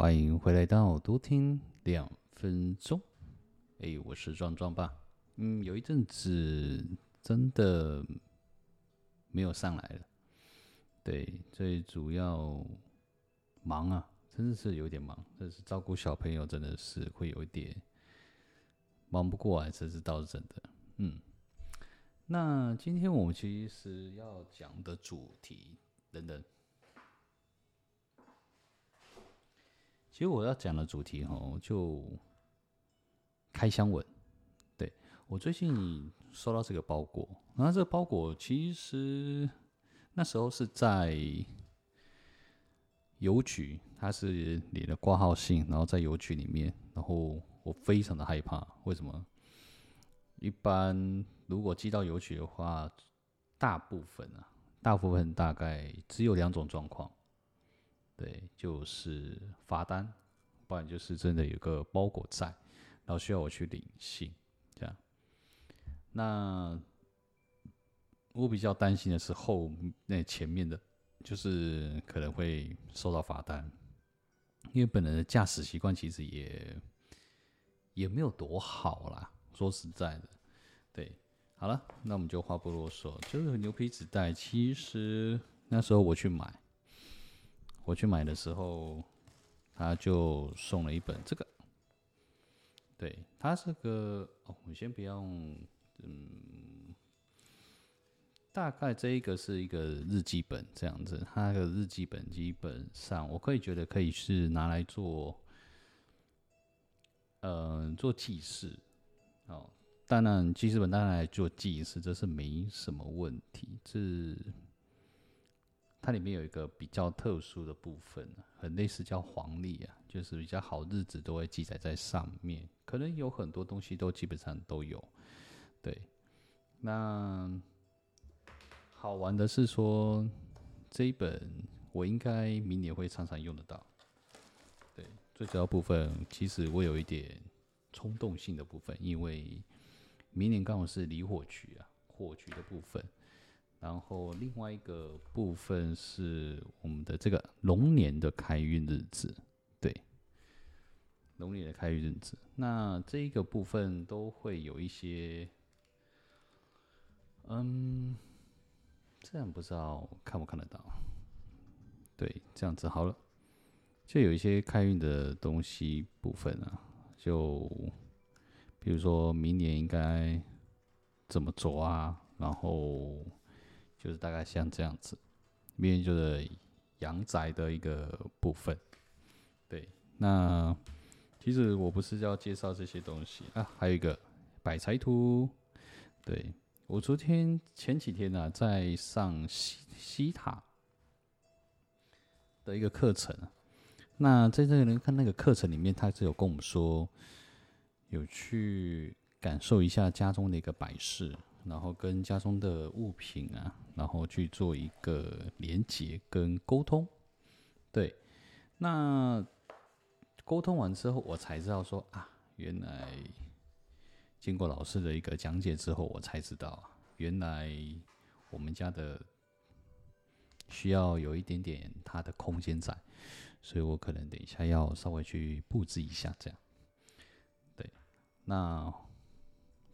欢迎回来到多听两分钟。哎，我是壮壮爸。嗯，有一阵子真的没有上来了。对，最主要忙啊，真的是有点忙。但是照顾小朋友真的是会有一点忙不过来，这是倒是真的。嗯，那今天我们其实要讲的主题等等。其实我要讲的主题哦，就开箱文。对，我最近收到这个包裹，然后这个包裹其实那时候是在邮局，它是你的挂号信，然后在邮局里面，然后我非常的害怕，为什么？一般如果寄到邮局的话，大部分啊，大部分大概只有两种状况。对，就是罚单，不然就是真的有个包裹在，然后需要我去领信，这样。那我比较担心的是后那前面的，就是可能会收到罚单，因为本人的驾驶习惯其实也也没有多好啦，说实在的。对，好了，那我们就话不啰嗦，就是牛皮纸袋，其实那时候我去买。我去买的时候，他就送了一本这个。对，他这个哦，我先不用，嗯，大概这一个是一个日记本这样子。他的日记本基本上，我可以觉得可以是拿来做，呃，做记事。哦，当然记事本当然来做记事，这是没什么问题。这它里面有一个比较特殊的部分，很类似叫黄历啊，就是比较好日子都会记载在上面，可能有很多东西都基本上都有。对，那好玩的是说这一本我应该明年会常常用得到。对，最主要部分其实我有一点冲动性的部分，因为明年刚好是离火局啊，火局的部分。然后另外一个部分是我们的这个龙年的开运日子，对，龙年的开运日子。那这一个部分都会有一些，嗯，这样不知道看不看得到？对，这样子好了，就有一些开运的东西部分啊，就比如说明年应该怎么做啊，然后。就是大概像这样子，面就是阳宅的一个部分。对，那其实我不是要介绍这些东西啊，还有一个百财图。对，我昨天前几天呢、在上西西塔的一个课程。那在这个人看那个课程里面，他是有跟我们说，有去感受一下家中的一个摆饰。然后跟家中的物品啊，然后去做一个连接跟沟通。对，那沟通完之后，我才知道说啊，原来经过老师的一个讲解之后，我才知道，原来我们家的需要有一点点它的空间在，所以我可能等一下要稍微去布置一下这样。对，那。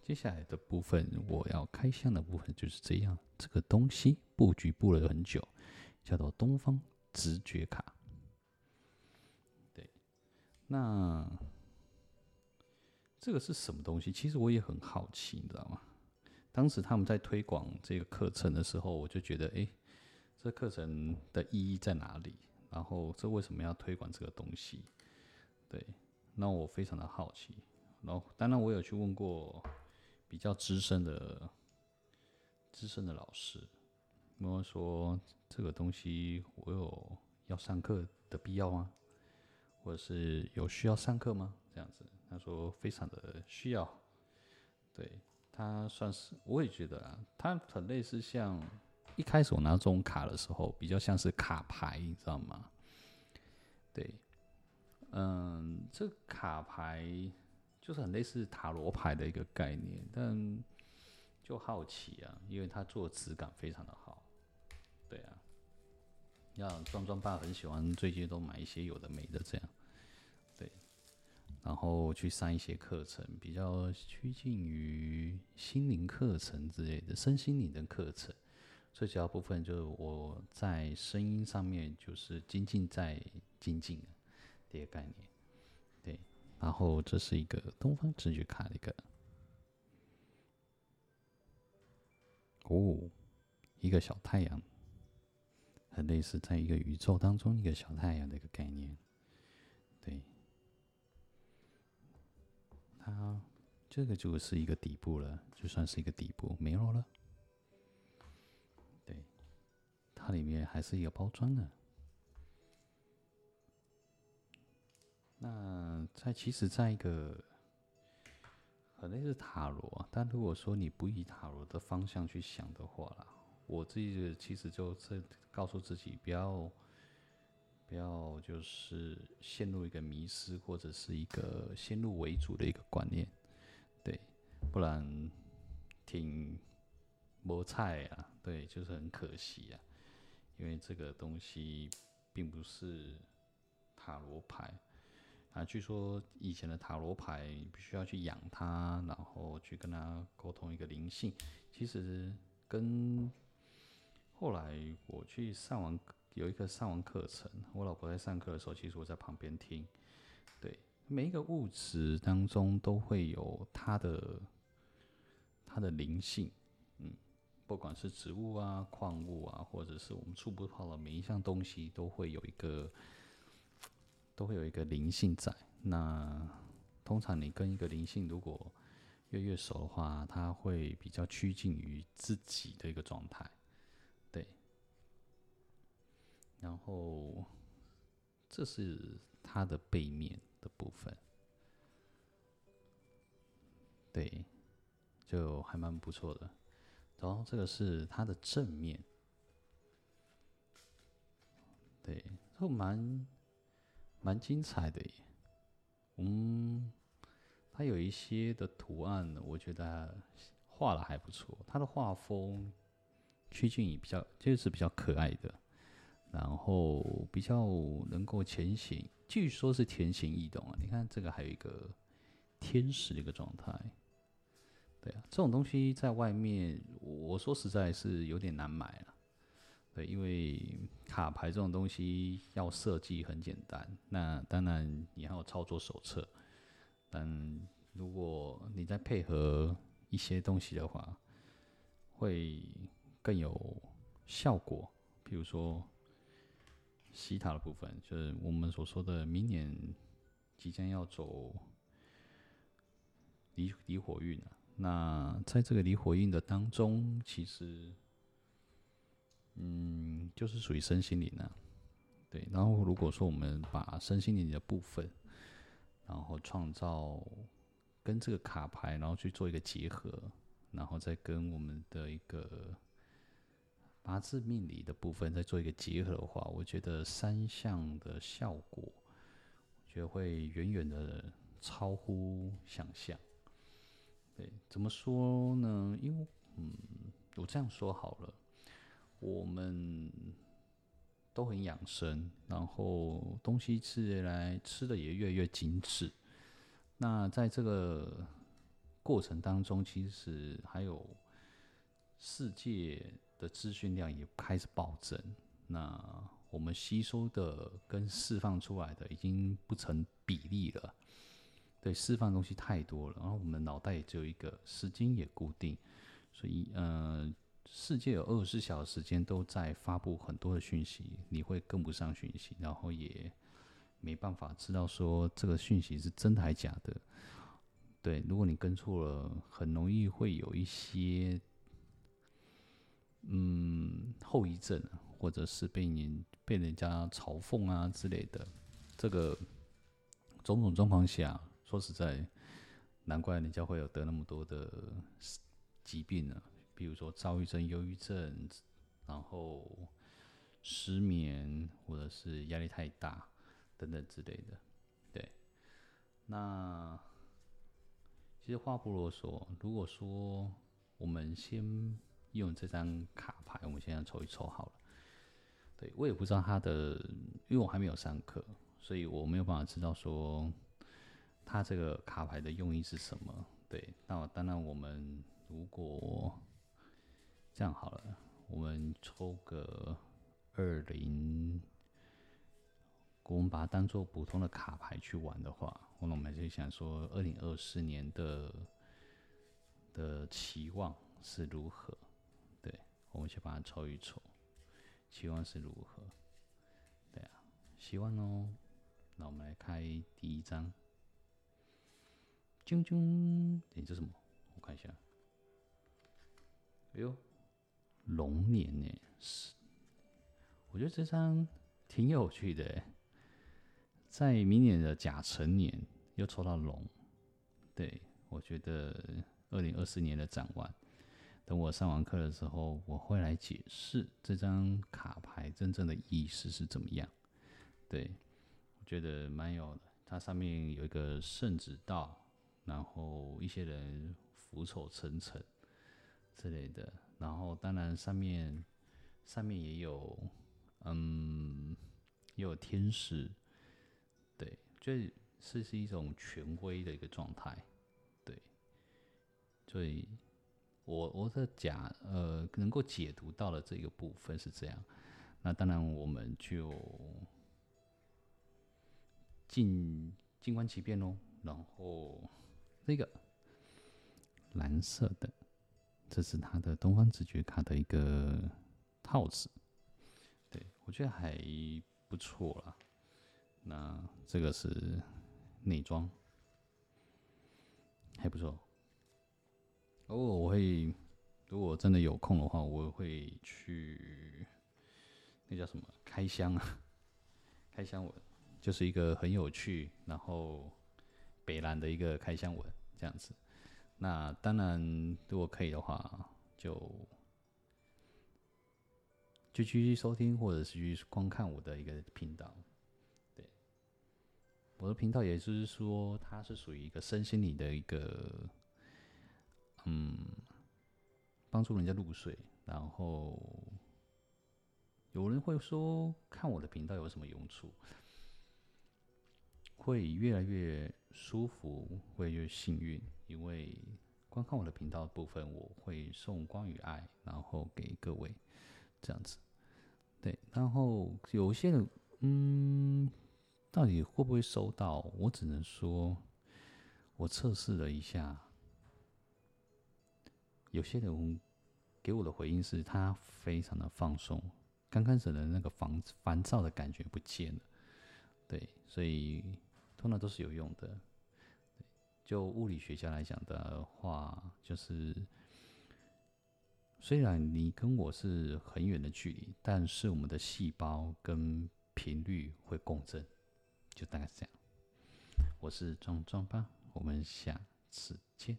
接下来的部分，我要开箱的部分就是这样。这个东西布局布了很久，叫做东方直觉卡。对，那这个是什么东西？其实我也很好奇，你知道吗？当时他们在推广这个课程的时候，我就觉得，哎，这课程的意义在哪里？然后，这为什么要推广这个东西？对，那我非常的好奇。然后，当然我有去问过。比较资深的资深的老师，跟我说这个东西我有要上课的必要吗？或者是有需要上课吗？这样子，他说非常的需要。对，他算是，我也觉得啊，他很类似像一开始我拿这种卡的时候，比较像是卡牌，你知道吗？对，嗯，这卡牌。就是很类似塔罗牌的一个概念，但就好奇啊，因为它做的质感非常的好，对啊，像壮壮爸很喜欢，最近都买一些有的没的这样，对然后去上一些课程，比较趋近于心灵课程之类的，身心灵的课程。最主要部分就是我在声音上面就是精进在精进这个概念，对。然后这是一个东方直觉卡的一个，哦，一个小太阳，很类似在一个宇宙当中一个小太阳的一个概念，对。它这个就是一个底部了，就算是一个底部，没有了。对它里面还是一个包装的。那在其实，在一个可能是塔罗，但如果说你不以塔罗的方向去想的话啦，我自己其实就是告诉自己，不要不要就是陷入一个迷失，或者是一个先入为主的一个观念，对，不然挺磨菜啊，对，就是很可惜啊。因为这个东西并不是塔罗牌啊，据说以前的塔罗牌必须要去养它，然后去跟它沟通一个灵性。其实跟后来我去上完有一个上完课程，我老婆在上课的时候，其实我在旁边听。对，每一个物质当中都会有它的它的灵性。嗯不管是植物啊、矿物啊，或者是我们触不到的每一项东西，都会有一个，都会有一个灵性在。那通常你跟一个灵性如果越越熟的话，它会比较趋近于自己的一个状态，对。然后这是它的背面的部分，对，就还蛮不错的。然后这个是它的正面，对，就蛮蛮精彩的耶。嗯，它有一些的图案，我觉得画的还不错。它的画风趋近于比较，就是比较可爱的，然后比较能够浅显，据说是浅显易懂啊。你看这个还有一个天使的一个状态。对啊，这种东西在外面，我说实在是有点难买了。对，因为卡牌这种东西要设计很简单，那当然你还有操作手册。但如果你再配合一些东西的话，会更有效果。比如说西塔的部分，就是我们所说的明年即将要走离离火运了。那在这个离火运的当中，其实，嗯，就是属于身心灵啊，对。然后如果说我们把身心灵的部分，然后创造跟这个卡牌，然后去做一个结合，然后再跟我们的一个八字命理的部分再做一个结合的话，我觉得三项的效果，我觉得会远远的超乎想象。对，怎么说呢？因为，嗯，我这样说好了，我们都很养生，然后东西吃来吃的也越来越精致。那在这个过程当中，其实还有世界的资讯量也开始暴增。那我们吸收的跟释放出来的已经不成比例了。对，释放东西太多了，然后我们脑袋也只有一个，时间也固定，所以，呃，世界有二十四小时时间都在发布很多的讯息，你会跟不上讯息，然后也没办法知道说这个讯息是真的还假的。对，如果你跟错了，很容易会有一些，嗯，后遗症，或者是被你被人家嘲讽啊之类的，这个种种状况下。说实在，难怪人家会有得那么多的疾病呢。比如说躁郁症、忧郁症，然后失眠，或者是压力太大等等之类的。对，那其实话不啰嗦，如果说我们先用这张卡牌，我们现在抽一抽好了。对，我也不知道他的，因为我还没有上课，所以我没有办法知道说。它这个卡牌的用意是什么？对，那当然我们如果这样好了，我们抽个二零，我们把它当做普通的卡牌去玩的话，那我们就想说，二零二四年的的期望是如何？对，我们先把它抽一抽，期望是如何？对啊，希望哦。那我们来开第一张，啾啾，哎，这什么？我看一下。哎呦，龙年呢？是，我觉得这张挺有趣的。在明年的甲辰年又抽到龙，对，我觉得二零二四年的展望，等我上完课的时候，我会来解释这张卡牌真正的意思是怎么样。对我。觉得蛮有的，它上面有一个圣旨道，然后一些人俯首称臣之类的，然后当然上面上面也有，嗯，也有天使，对，就是是一种权威的一个状态，对，所以我我的假呃能够解读到的这个部分是这样，那当然我们就。静静观其变喽，然后这个蓝色的，这是他的东方直觉卡的一个套子，对，我觉得还不错啦。那这个是内装，还不错。哦，我会，如果真的有空的话，我会去那叫什么开箱啊，开箱文。就是一个很有趣，然后北蓝的一个开箱文这样子。那当然，如果可以的话，就就继续收听，或者是去观看我的一个频道。对，我的频道也就是说，它是属于一个身心灵的一个，嗯，帮助人家入睡。然后有人会说，看我的频道有什么用处？会越来越舒服，会越幸运，因为观看我的频道的部分，我会送光与爱，然后给各位这样子。对，然后有些人，嗯，到底会不会收到？我只能说，我测试了一下，有些人给我的回应是他非常的放松，刚开始的那个烦烦躁的感觉不见了。对，所以。通常都是有用的。就物理学家来讲的话，就是虽然你跟我是很远的距离，但是我们的细胞跟频率会共振，就大概是这样。我是壮壮吧，我们下次见。